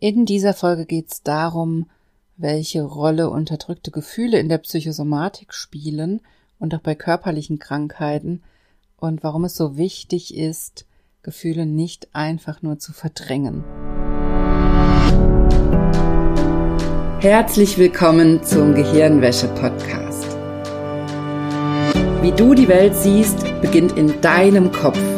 In dieser Folge geht es darum, welche Rolle unterdrückte Gefühle in der Psychosomatik spielen und auch bei körperlichen Krankheiten und warum es so wichtig ist, Gefühle nicht einfach nur zu verdrängen. Herzlich willkommen zum Gehirnwäsche-Podcast. Wie du die Welt siehst, beginnt in deinem Kopf.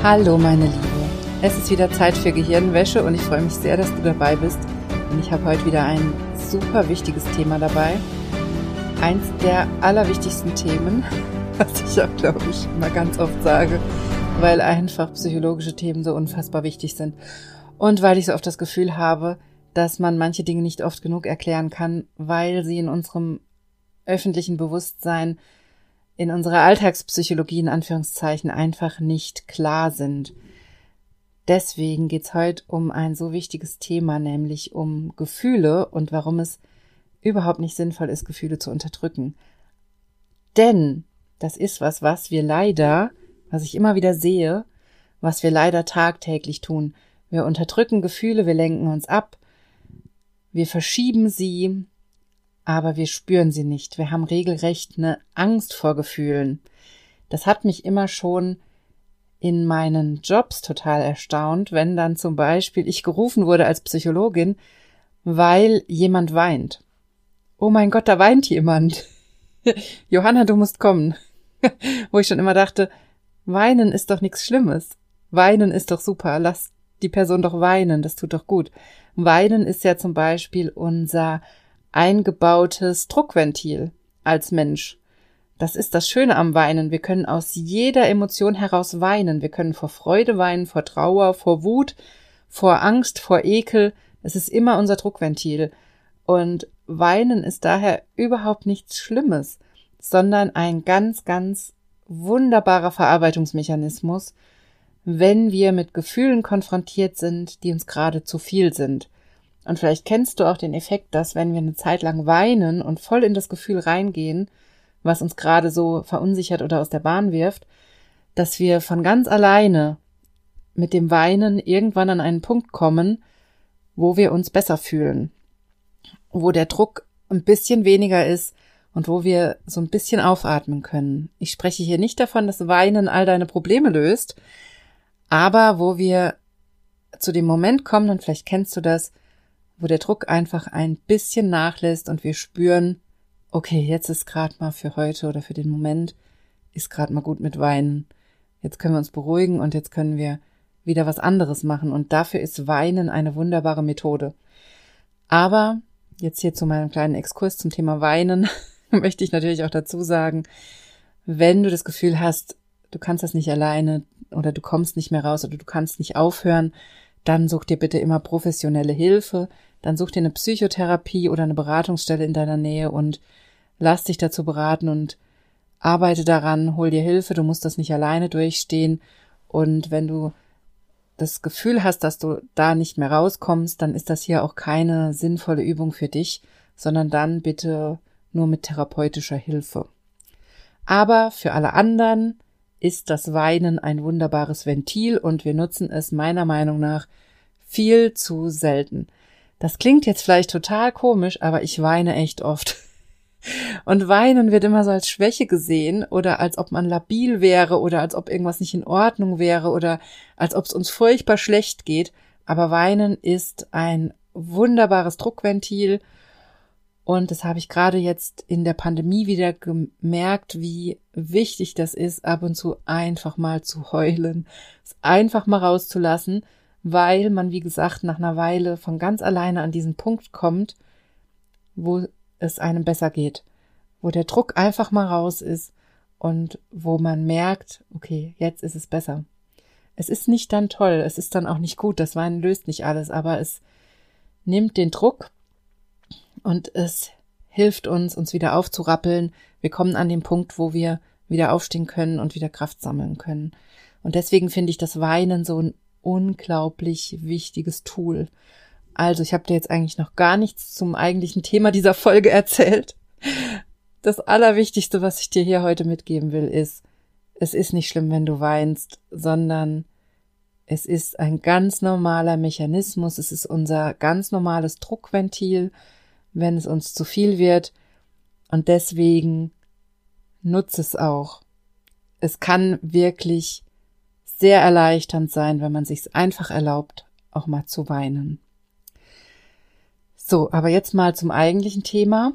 Hallo meine Liebe, es ist wieder Zeit für Gehirnwäsche und ich freue mich sehr, dass du dabei bist. Und ich habe heute wieder ein super wichtiges Thema dabei. Eins der allerwichtigsten Themen, was ich auch, glaube ich, immer ganz oft sage, weil einfach psychologische Themen so unfassbar wichtig sind. Und weil ich so oft das Gefühl habe, dass man manche Dinge nicht oft genug erklären kann, weil sie in unserem öffentlichen Bewusstsein, in unserer Alltagspsychologie in Anführungszeichen einfach nicht klar sind. Deswegen geht's heute um ein so wichtiges Thema, nämlich um Gefühle und warum es überhaupt nicht sinnvoll ist, Gefühle zu unterdrücken. Denn das ist was, was wir leider, was ich immer wieder sehe, was wir leider tagtäglich tun. Wir unterdrücken Gefühle, wir lenken uns ab, wir verschieben sie, aber wir spüren sie nicht. Wir haben regelrecht eine Angst vor Gefühlen. Das hat mich immer schon in meinen Jobs total erstaunt, wenn dann zum Beispiel ich gerufen wurde als Psychologin, weil jemand weint. Oh mein Gott, da weint jemand. Johanna, du musst kommen. Wo ich schon immer dachte, weinen ist doch nichts Schlimmes. Weinen ist doch super. Lass die Person doch weinen. Das tut doch gut. Weinen ist ja zum Beispiel unser eingebautes Druckventil als Mensch. Das ist das Schöne am Weinen. Wir können aus jeder Emotion heraus weinen. Wir können vor Freude weinen, vor Trauer, vor Wut, vor Angst, vor Ekel. Es ist immer unser Druckventil. Und Weinen ist daher überhaupt nichts Schlimmes, sondern ein ganz, ganz wunderbarer Verarbeitungsmechanismus, wenn wir mit Gefühlen konfrontiert sind, die uns gerade zu viel sind. Und vielleicht kennst du auch den Effekt, dass wenn wir eine Zeit lang weinen und voll in das Gefühl reingehen, was uns gerade so verunsichert oder aus der Bahn wirft, dass wir von ganz alleine mit dem Weinen irgendwann an einen Punkt kommen, wo wir uns besser fühlen, wo der Druck ein bisschen weniger ist und wo wir so ein bisschen aufatmen können. Ich spreche hier nicht davon, dass Weinen all deine Probleme löst, aber wo wir zu dem Moment kommen, und vielleicht kennst du das, wo der Druck einfach ein bisschen nachlässt und wir spüren, okay, jetzt ist gerade mal für heute oder für den Moment, ist gerade mal gut mit Weinen. Jetzt können wir uns beruhigen und jetzt können wir wieder was anderes machen. Und dafür ist Weinen eine wunderbare Methode. Aber jetzt hier zu meinem kleinen Exkurs zum Thema Weinen möchte ich natürlich auch dazu sagen, wenn du das Gefühl hast, du kannst das nicht alleine oder du kommst nicht mehr raus oder du kannst nicht aufhören, dann such dir bitte immer professionelle Hilfe. Dann such dir eine Psychotherapie oder eine Beratungsstelle in deiner Nähe und lass dich dazu beraten und arbeite daran, hol dir Hilfe, du musst das nicht alleine durchstehen. Und wenn du das Gefühl hast, dass du da nicht mehr rauskommst, dann ist das hier auch keine sinnvolle Übung für dich, sondern dann bitte nur mit therapeutischer Hilfe. Aber für alle anderen ist das Weinen ein wunderbares Ventil und wir nutzen es meiner Meinung nach viel zu selten. Das klingt jetzt vielleicht total komisch, aber ich weine echt oft. Und weinen wird immer so als Schwäche gesehen oder als ob man labil wäre oder als ob irgendwas nicht in Ordnung wäre oder als ob es uns furchtbar schlecht geht. Aber weinen ist ein wunderbares Druckventil und das habe ich gerade jetzt in der Pandemie wieder gemerkt, wie wichtig das ist, ab und zu einfach mal zu heulen, es einfach mal rauszulassen weil man, wie gesagt, nach einer Weile von ganz alleine an diesen Punkt kommt, wo es einem besser geht, wo der Druck einfach mal raus ist und wo man merkt, okay, jetzt ist es besser. Es ist nicht dann toll, es ist dann auch nicht gut, das Weinen löst nicht alles, aber es nimmt den Druck und es hilft uns, uns wieder aufzurappeln. Wir kommen an den Punkt, wo wir wieder aufstehen können und wieder Kraft sammeln können. Und deswegen finde ich das Weinen so ein unglaublich wichtiges Tool. Also, ich habe dir jetzt eigentlich noch gar nichts zum eigentlichen Thema dieser Folge erzählt. Das Allerwichtigste, was ich dir hier heute mitgeben will, ist, es ist nicht schlimm, wenn du weinst, sondern es ist ein ganz normaler Mechanismus, es ist unser ganz normales Druckventil, wenn es uns zu viel wird. Und deswegen nutze es auch. Es kann wirklich sehr erleichternd sein, wenn man sich einfach erlaubt, auch mal zu weinen. So, aber jetzt mal zum eigentlichen Thema,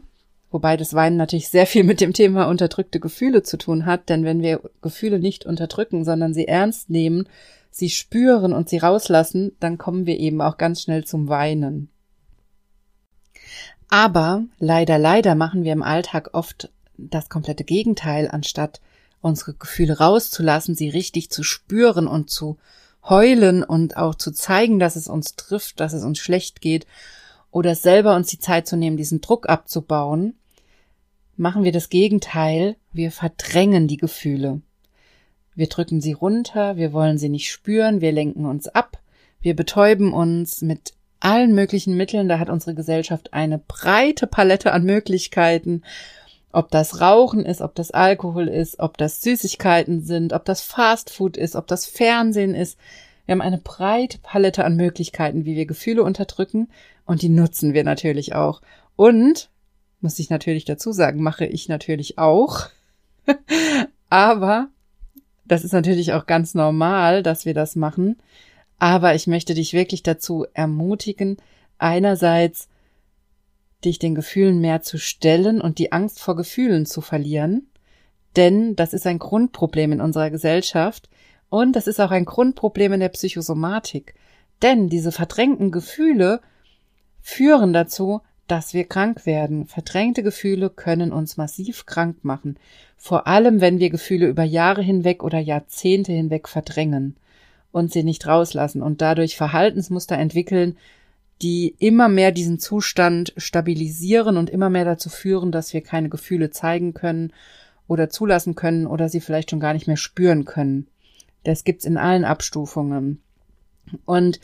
wobei das Weinen natürlich sehr viel mit dem Thema unterdrückte Gefühle zu tun hat, denn wenn wir Gefühle nicht unterdrücken, sondern sie ernst nehmen, sie spüren und sie rauslassen, dann kommen wir eben auch ganz schnell zum Weinen. Aber leider, leider machen wir im Alltag oft das komplette Gegenteil, anstatt unsere Gefühle rauszulassen, sie richtig zu spüren und zu heulen und auch zu zeigen, dass es uns trifft, dass es uns schlecht geht oder selber uns die Zeit zu nehmen, diesen Druck abzubauen, machen wir das Gegenteil, wir verdrängen die Gefühle. Wir drücken sie runter, wir wollen sie nicht spüren, wir lenken uns ab, wir betäuben uns mit allen möglichen Mitteln, da hat unsere Gesellschaft eine breite Palette an Möglichkeiten, ob das Rauchen ist, ob das Alkohol ist, ob das Süßigkeiten sind, ob das Fastfood ist, ob das Fernsehen ist. Wir haben eine breite Palette an Möglichkeiten, wie wir Gefühle unterdrücken und die nutzen wir natürlich auch. Und, muss ich natürlich dazu sagen, mache ich natürlich auch. Aber das ist natürlich auch ganz normal, dass wir das machen. Aber ich möchte dich wirklich dazu ermutigen, einerseits dich den Gefühlen mehr zu stellen und die Angst vor Gefühlen zu verlieren. Denn das ist ein Grundproblem in unserer Gesellschaft und das ist auch ein Grundproblem in der Psychosomatik. Denn diese verdrängten Gefühle führen dazu, dass wir krank werden. Verdrängte Gefühle können uns massiv krank machen. Vor allem, wenn wir Gefühle über Jahre hinweg oder Jahrzehnte hinweg verdrängen und sie nicht rauslassen und dadurch Verhaltensmuster entwickeln, die immer mehr diesen Zustand stabilisieren und immer mehr dazu führen, dass wir keine Gefühle zeigen können oder zulassen können oder sie vielleicht schon gar nicht mehr spüren können. Das gibt's in allen Abstufungen. Und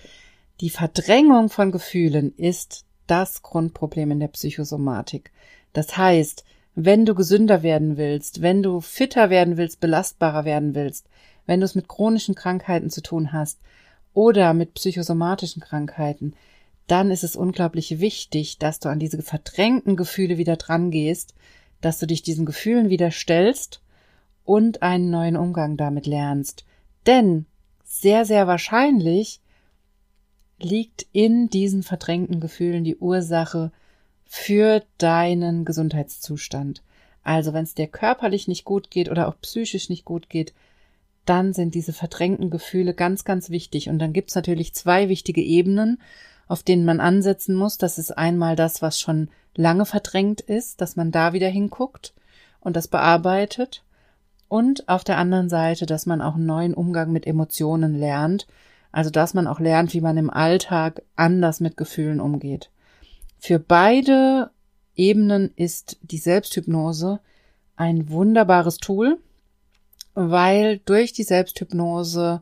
die Verdrängung von Gefühlen ist das Grundproblem in der Psychosomatik. Das heißt, wenn du gesünder werden willst, wenn du fitter werden willst, belastbarer werden willst, wenn du es mit chronischen Krankheiten zu tun hast oder mit psychosomatischen Krankheiten, dann ist es unglaublich wichtig, dass du an diese verdrängten Gefühle wieder dran gehst, dass du dich diesen Gefühlen wieder stellst und einen neuen Umgang damit lernst. Denn sehr, sehr wahrscheinlich liegt in diesen verdrängten Gefühlen die Ursache für deinen Gesundheitszustand. Also wenn es dir körperlich nicht gut geht oder auch psychisch nicht gut geht, dann sind diese verdrängten Gefühle ganz, ganz wichtig. Und dann gibt's natürlich zwei wichtige Ebenen auf denen man ansetzen muss. Das ist einmal das, was schon lange verdrängt ist, dass man da wieder hinguckt und das bearbeitet. Und auf der anderen Seite, dass man auch einen neuen Umgang mit Emotionen lernt. Also, dass man auch lernt, wie man im Alltag anders mit Gefühlen umgeht. Für beide Ebenen ist die Selbsthypnose ein wunderbares Tool, weil durch die Selbsthypnose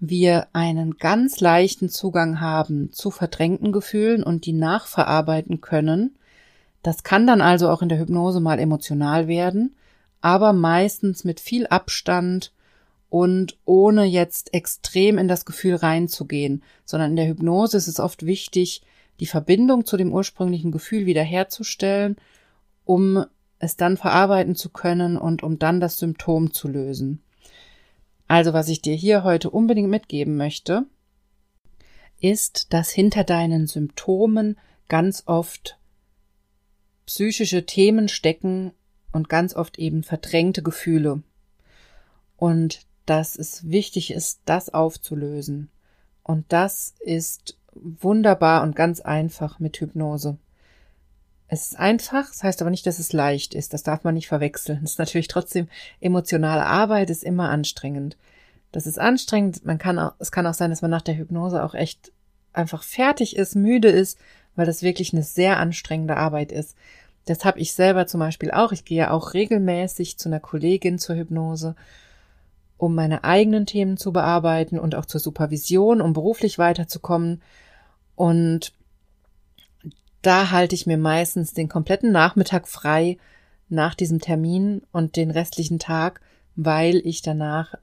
wir einen ganz leichten Zugang haben zu verdrängten Gefühlen und die nachverarbeiten können. Das kann dann also auch in der Hypnose mal emotional werden, aber meistens mit viel Abstand und ohne jetzt extrem in das Gefühl reinzugehen, sondern in der Hypnose ist es oft wichtig, die Verbindung zu dem ursprünglichen Gefühl wiederherzustellen, um es dann verarbeiten zu können und um dann das Symptom zu lösen. Also was ich dir hier heute unbedingt mitgeben möchte, ist, dass hinter deinen Symptomen ganz oft psychische Themen stecken und ganz oft eben verdrängte Gefühle. Und dass es wichtig ist, das aufzulösen. Und das ist wunderbar und ganz einfach mit Hypnose. Es ist einfach, das heißt aber nicht, dass es leicht ist. Das darf man nicht verwechseln. Es ist natürlich trotzdem emotionale Arbeit, ist immer anstrengend. Das ist anstrengend. Man kann auch, es kann auch sein, dass man nach der Hypnose auch echt einfach fertig ist, müde ist, weil das wirklich eine sehr anstrengende Arbeit ist. Das habe ich selber zum Beispiel auch. Ich gehe auch regelmäßig zu einer Kollegin zur Hypnose, um meine eigenen Themen zu bearbeiten und auch zur Supervision, um beruflich weiterzukommen. Und da halte ich mir meistens den kompletten Nachmittag frei nach diesem Termin und den restlichen Tag, weil ich danach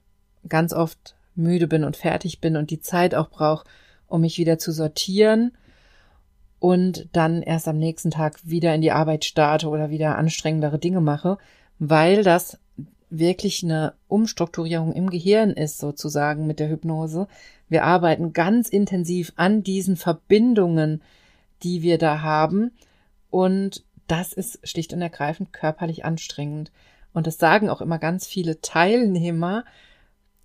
ganz oft müde bin und fertig bin und die Zeit auch brauche, um mich wieder zu sortieren und dann erst am nächsten Tag wieder in die Arbeit starte oder wieder anstrengendere Dinge mache, weil das wirklich eine Umstrukturierung im Gehirn ist, sozusagen mit der Hypnose. Wir arbeiten ganz intensiv an diesen Verbindungen, die wir da haben. Und das ist schlicht und ergreifend körperlich anstrengend. Und das sagen auch immer ganz viele Teilnehmer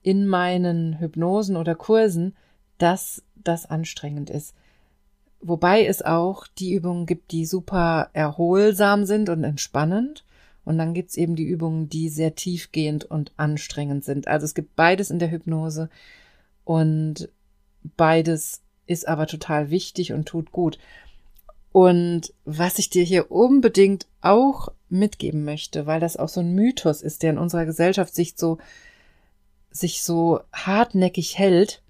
in meinen Hypnosen oder Kursen, dass das anstrengend ist. Wobei es auch die Übungen gibt, die super erholsam sind und entspannend. Und dann gibt's eben die Übungen, die sehr tiefgehend und anstrengend sind. Also es gibt beides in der Hypnose und beides ist aber total wichtig und tut gut. Und was ich dir hier unbedingt auch mitgeben möchte, weil das auch so ein Mythos ist, der in unserer Gesellschaft sich so, sich so hartnäckig hält,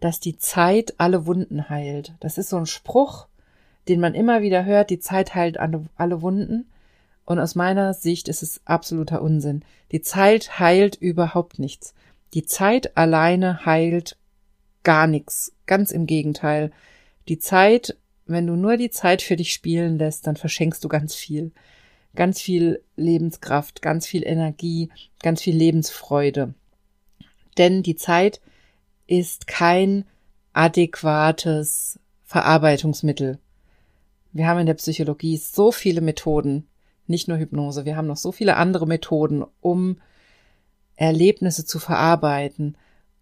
dass die Zeit alle Wunden heilt. Das ist so ein Spruch, den man immer wieder hört, die Zeit heilt alle, Wunden. Und aus meiner Sicht ist es absoluter Unsinn. Die Zeit heilt überhaupt nichts. Die Zeit alleine heilt gar nichts. Ganz im Gegenteil. Die Zeit, wenn du nur die Zeit für dich spielen lässt, dann verschenkst du ganz viel. Ganz viel Lebenskraft, ganz viel Energie, ganz viel Lebensfreude. Denn die Zeit ist kein adäquates Verarbeitungsmittel. Wir haben in der Psychologie so viele Methoden, nicht nur Hypnose, wir haben noch so viele andere Methoden, um Erlebnisse zu verarbeiten,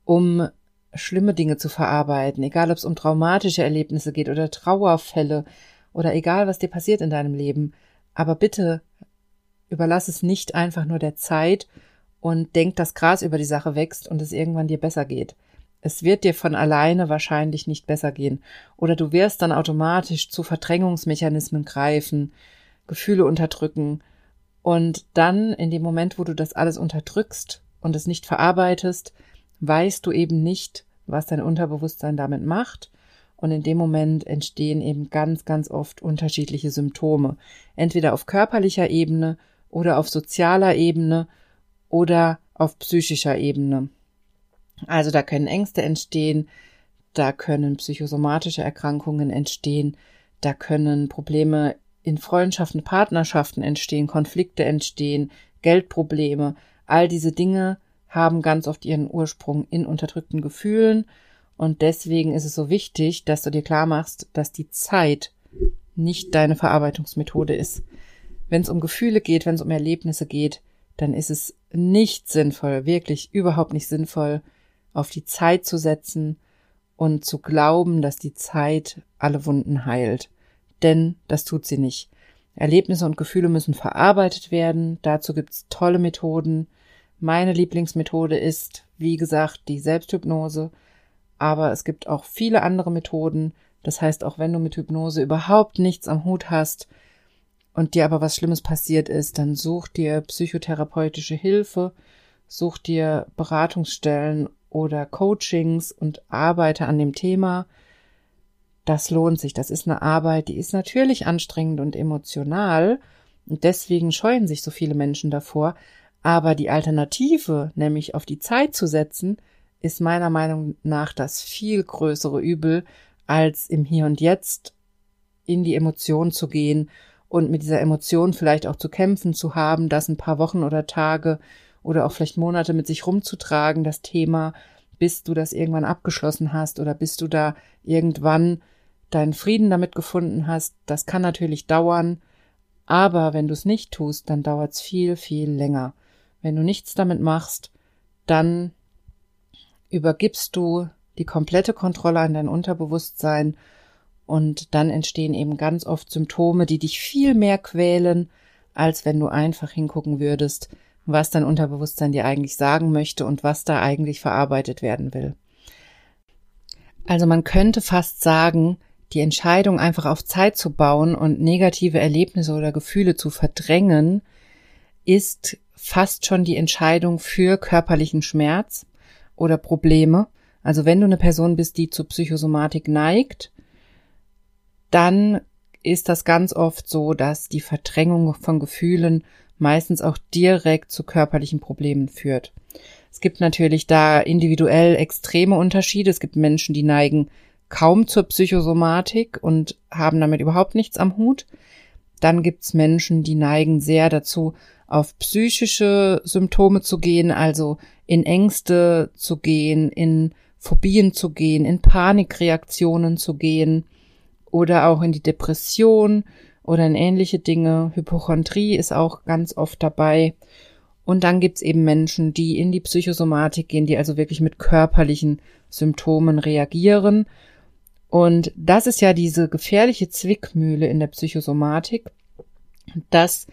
um schlimme Dinge zu verarbeiten, egal ob es um traumatische Erlebnisse geht oder Trauerfälle oder egal was dir passiert in deinem Leben. Aber bitte überlass es nicht einfach nur der Zeit und denk, dass Gras über die Sache wächst und es irgendwann dir besser geht. Es wird dir von alleine wahrscheinlich nicht besser gehen. Oder du wirst dann automatisch zu Verdrängungsmechanismen greifen, Gefühle unterdrücken und dann in dem Moment, wo du das alles unterdrückst und es nicht verarbeitest, weißt du eben nicht, was dein Unterbewusstsein damit macht. Und in dem Moment entstehen eben ganz, ganz oft unterschiedliche Symptome. Entweder auf körperlicher Ebene oder auf sozialer Ebene oder auf psychischer Ebene. Also da können Ängste entstehen, da können psychosomatische Erkrankungen entstehen, da können Probleme in Freundschaften, Partnerschaften entstehen, Konflikte entstehen, Geldprobleme, all diese Dinge haben ganz oft ihren Ursprung in unterdrückten Gefühlen und deswegen ist es so wichtig, dass du dir klar machst, dass die Zeit nicht deine Verarbeitungsmethode ist. Wenn es um Gefühle geht, wenn es um Erlebnisse geht, dann ist es nicht sinnvoll, wirklich überhaupt nicht sinnvoll, auf die Zeit zu setzen und zu glauben, dass die Zeit alle Wunden heilt denn das tut sie nicht. Erlebnisse und Gefühle müssen verarbeitet werden. Dazu gibt's tolle Methoden. Meine Lieblingsmethode ist, wie gesagt, die Selbsthypnose. Aber es gibt auch viele andere Methoden. Das heißt, auch wenn du mit Hypnose überhaupt nichts am Hut hast und dir aber was Schlimmes passiert ist, dann such dir psychotherapeutische Hilfe, such dir Beratungsstellen oder Coachings und arbeite an dem Thema das lohnt sich. Das ist eine Arbeit, die ist natürlich anstrengend und emotional. Und deswegen scheuen sich so viele Menschen davor. Aber die Alternative, nämlich auf die Zeit zu setzen, ist meiner Meinung nach das viel größere Übel, als im Hier und Jetzt in die Emotion zu gehen und mit dieser Emotion vielleicht auch zu kämpfen zu haben, das ein paar Wochen oder Tage oder auch vielleicht Monate mit sich rumzutragen, das Thema, bis du das irgendwann abgeschlossen hast oder bis du da irgendwann deinen Frieden damit gefunden hast, das kann natürlich dauern, aber wenn du es nicht tust, dann dauert es viel, viel länger. Wenn du nichts damit machst, dann übergibst du die komplette Kontrolle an dein Unterbewusstsein und dann entstehen eben ganz oft Symptome, die dich viel mehr quälen, als wenn du einfach hingucken würdest, was dein Unterbewusstsein dir eigentlich sagen möchte und was da eigentlich verarbeitet werden will. Also man könnte fast sagen, die Entscheidung einfach auf Zeit zu bauen und negative Erlebnisse oder Gefühle zu verdrängen, ist fast schon die Entscheidung für körperlichen Schmerz oder Probleme. Also wenn du eine Person bist, die zur Psychosomatik neigt, dann ist das ganz oft so, dass die Verdrängung von Gefühlen meistens auch direkt zu körperlichen Problemen führt. Es gibt natürlich da individuell extreme Unterschiede. Es gibt Menschen, die neigen kaum zur Psychosomatik und haben damit überhaupt nichts am Hut. Dann gibt's Menschen, die neigen sehr dazu, auf psychische Symptome zu gehen, also in Ängste zu gehen, in Phobien zu gehen, in Panikreaktionen zu gehen oder auch in die Depression oder in ähnliche Dinge. Hypochondrie ist auch ganz oft dabei. Und dann gibt's eben Menschen, die in die Psychosomatik gehen, die also wirklich mit körperlichen Symptomen reagieren. Und das ist ja diese gefährliche Zwickmühle in der Psychosomatik, dass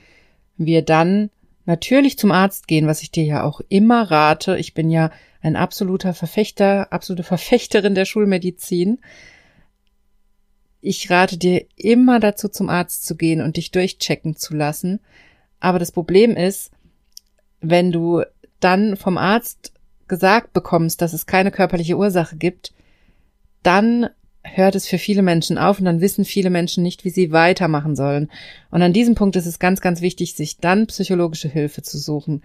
wir dann natürlich zum Arzt gehen, was ich dir ja auch immer rate. Ich bin ja ein absoluter Verfechter, absolute Verfechterin der Schulmedizin. Ich rate dir immer dazu, zum Arzt zu gehen und dich durchchecken zu lassen. Aber das Problem ist, wenn du dann vom Arzt gesagt bekommst, dass es keine körperliche Ursache gibt, dann hört es für viele Menschen auf und dann wissen viele Menschen nicht, wie sie weitermachen sollen. Und an diesem Punkt ist es ganz, ganz wichtig, sich dann psychologische Hilfe zu suchen.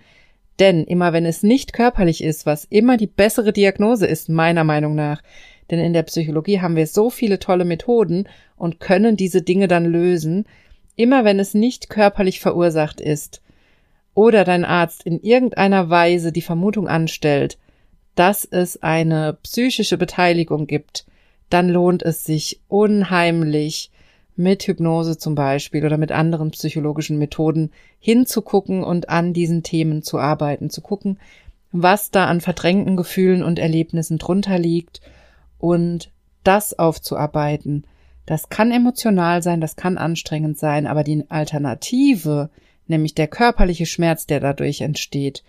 Denn immer wenn es nicht körperlich ist, was immer die bessere Diagnose ist, meiner Meinung nach, denn in der Psychologie haben wir so viele tolle Methoden und können diese Dinge dann lösen, immer wenn es nicht körperlich verursacht ist oder dein Arzt in irgendeiner Weise die Vermutung anstellt, dass es eine psychische Beteiligung gibt, dann lohnt es sich unheimlich, mit Hypnose zum Beispiel oder mit anderen psychologischen Methoden hinzugucken und an diesen Themen zu arbeiten, zu gucken, was da an verdrängten Gefühlen und Erlebnissen drunter liegt und das aufzuarbeiten. Das kann emotional sein, das kann anstrengend sein, aber die Alternative, nämlich der körperliche Schmerz, der dadurch entsteht,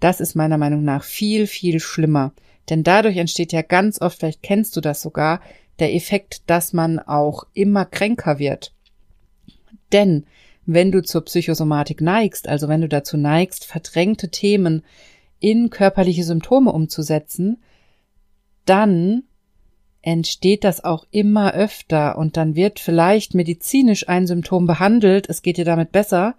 das ist meiner Meinung nach viel, viel schlimmer. Denn dadurch entsteht ja ganz oft, vielleicht kennst du das sogar, der Effekt, dass man auch immer kränker wird. Denn wenn du zur Psychosomatik neigst, also wenn du dazu neigst, verdrängte Themen in körperliche Symptome umzusetzen, dann entsteht das auch immer öfter und dann wird vielleicht medizinisch ein Symptom behandelt, es geht dir damit besser,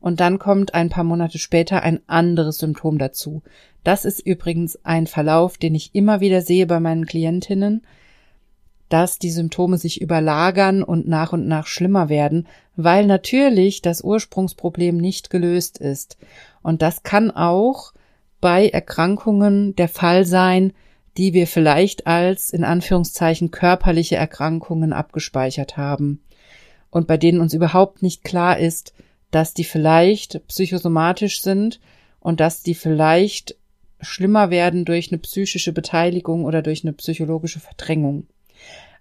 und dann kommt ein paar Monate später ein anderes Symptom dazu. Das ist übrigens ein Verlauf, den ich immer wieder sehe bei meinen Klientinnen, dass die Symptome sich überlagern und nach und nach schlimmer werden, weil natürlich das Ursprungsproblem nicht gelöst ist. Und das kann auch bei Erkrankungen der Fall sein, die wir vielleicht als in Anführungszeichen körperliche Erkrankungen abgespeichert haben und bei denen uns überhaupt nicht klar ist, dass die vielleicht psychosomatisch sind und dass die vielleicht schlimmer werden durch eine psychische Beteiligung oder durch eine psychologische Verdrängung.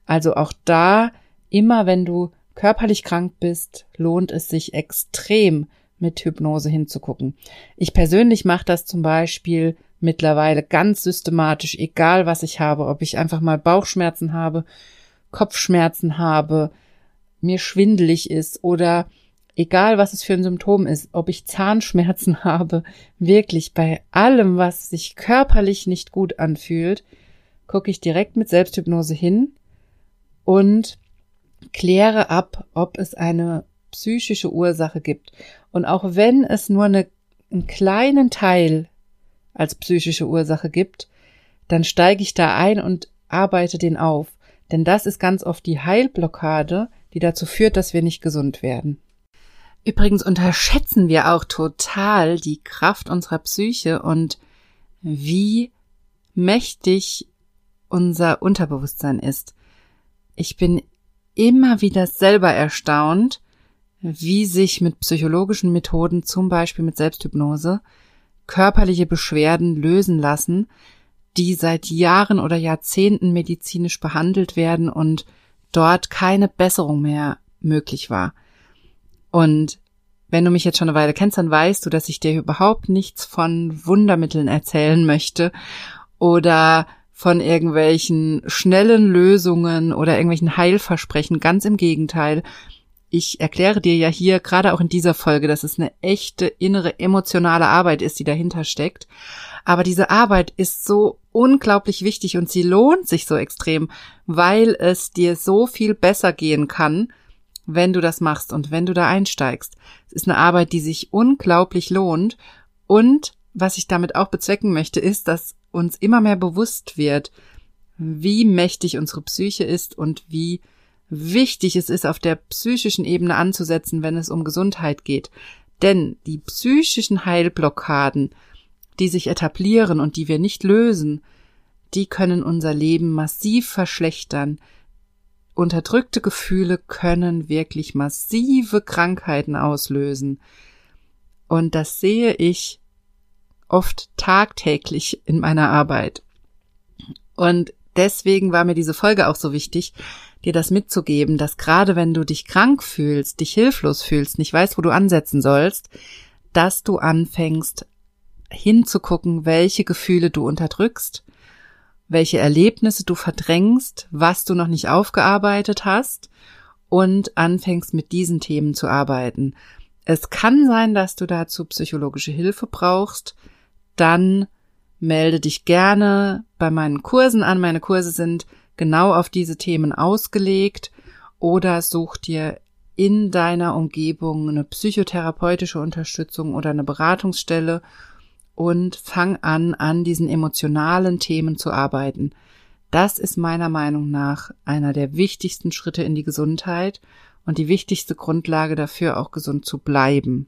Also auch da, immer wenn du körperlich krank bist, lohnt es sich extrem mit Hypnose hinzugucken. Ich persönlich mache das zum Beispiel mittlerweile ganz systematisch, egal was ich habe, ob ich einfach mal Bauchschmerzen habe, Kopfschmerzen habe, mir schwindelig ist oder egal was es für ein Symptom ist, ob ich Zahnschmerzen habe, wirklich bei allem, was sich körperlich nicht gut anfühlt, gucke ich direkt mit Selbsthypnose hin und kläre ab, ob es eine psychische Ursache gibt. Und auch wenn es nur eine, einen kleinen Teil als psychische Ursache gibt, dann steige ich da ein und arbeite den auf. Denn das ist ganz oft die Heilblockade, die dazu führt, dass wir nicht gesund werden. Übrigens unterschätzen wir auch total die Kraft unserer Psyche und wie mächtig unser Unterbewusstsein ist. Ich bin immer wieder selber erstaunt, wie sich mit psychologischen Methoden, zum Beispiel mit Selbsthypnose, körperliche Beschwerden lösen lassen, die seit Jahren oder Jahrzehnten medizinisch behandelt werden und dort keine Besserung mehr möglich war. Und wenn du mich jetzt schon eine Weile kennst, dann weißt du, dass ich dir überhaupt nichts von Wundermitteln erzählen möchte oder von irgendwelchen schnellen Lösungen oder irgendwelchen Heilversprechen. Ganz im Gegenteil. Ich erkläre dir ja hier, gerade auch in dieser Folge, dass es eine echte innere emotionale Arbeit ist, die dahinter steckt. Aber diese Arbeit ist so unglaublich wichtig und sie lohnt sich so extrem, weil es dir so viel besser gehen kann, wenn du das machst und wenn du da einsteigst. Es ist eine Arbeit, die sich unglaublich lohnt und was ich damit auch bezwecken möchte, ist, dass uns immer mehr bewusst wird, wie mächtig unsere Psyche ist und wie wichtig es ist, auf der psychischen Ebene anzusetzen, wenn es um Gesundheit geht. Denn die psychischen Heilblockaden, die sich etablieren und die wir nicht lösen, die können unser Leben massiv verschlechtern. Unterdrückte Gefühle können wirklich massive Krankheiten auslösen. Und das sehe ich oft tagtäglich in meiner Arbeit. Und deswegen war mir diese Folge auch so wichtig, dir das mitzugeben, dass gerade wenn du dich krank fühlst, dich hilflos fühlst, nicht weißt, wo du ansetzen sollst, dass du anfängst hinzugucken, welche Gefühle du unterdrückst, welche Erlebnisse du verdrängst, was du noch nicht aufgearbeitet hast und anfängst mit diesen Themen zu arbeiten. Es kann sein, dass du dazu psychologische Hilfe brauchst, dann melde dich gerne bei meinen Kursen an. Meine Kurse sind genau auf diese Themen ausgelegt oder such dir in deiner Umgebung eine psychotherapeutische Unterstützung oder eine Beratungsstelle und fang an, an diesen emotionalen Themen zu arbeiten. Das ist meiner Meinung nach einer der wichtigsten Schritte in die Gesundheit und die wichtigste Grundlage dafür, auch gesund zu bleiben.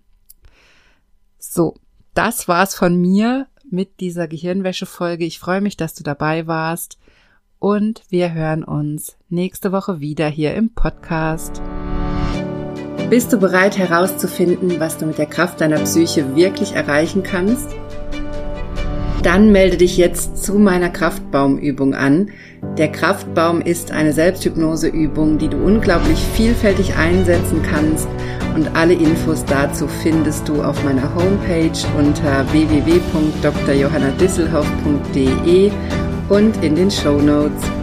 So, das war's von mir mit dieser Gehirnwäsche-Folge. Ich freue mich, dass du dabei warst und wir hören uns nächste Woche wieder hier im Podcast. Bist du bereit herauszufinden, was du mit der Kraft deiner Psyche wirklich erreichen kannst? Dann melde dich jetzt zu meiner Kraftbaumübung an. Der Kraftbaum ist eine Selbsthypnoseübung, die du unglaublich vielfältig einsetzen kannst und alle Infos dazu findest du auf meiner Homepage unter www.drjohannadisselhoff.de und in den Show Notes.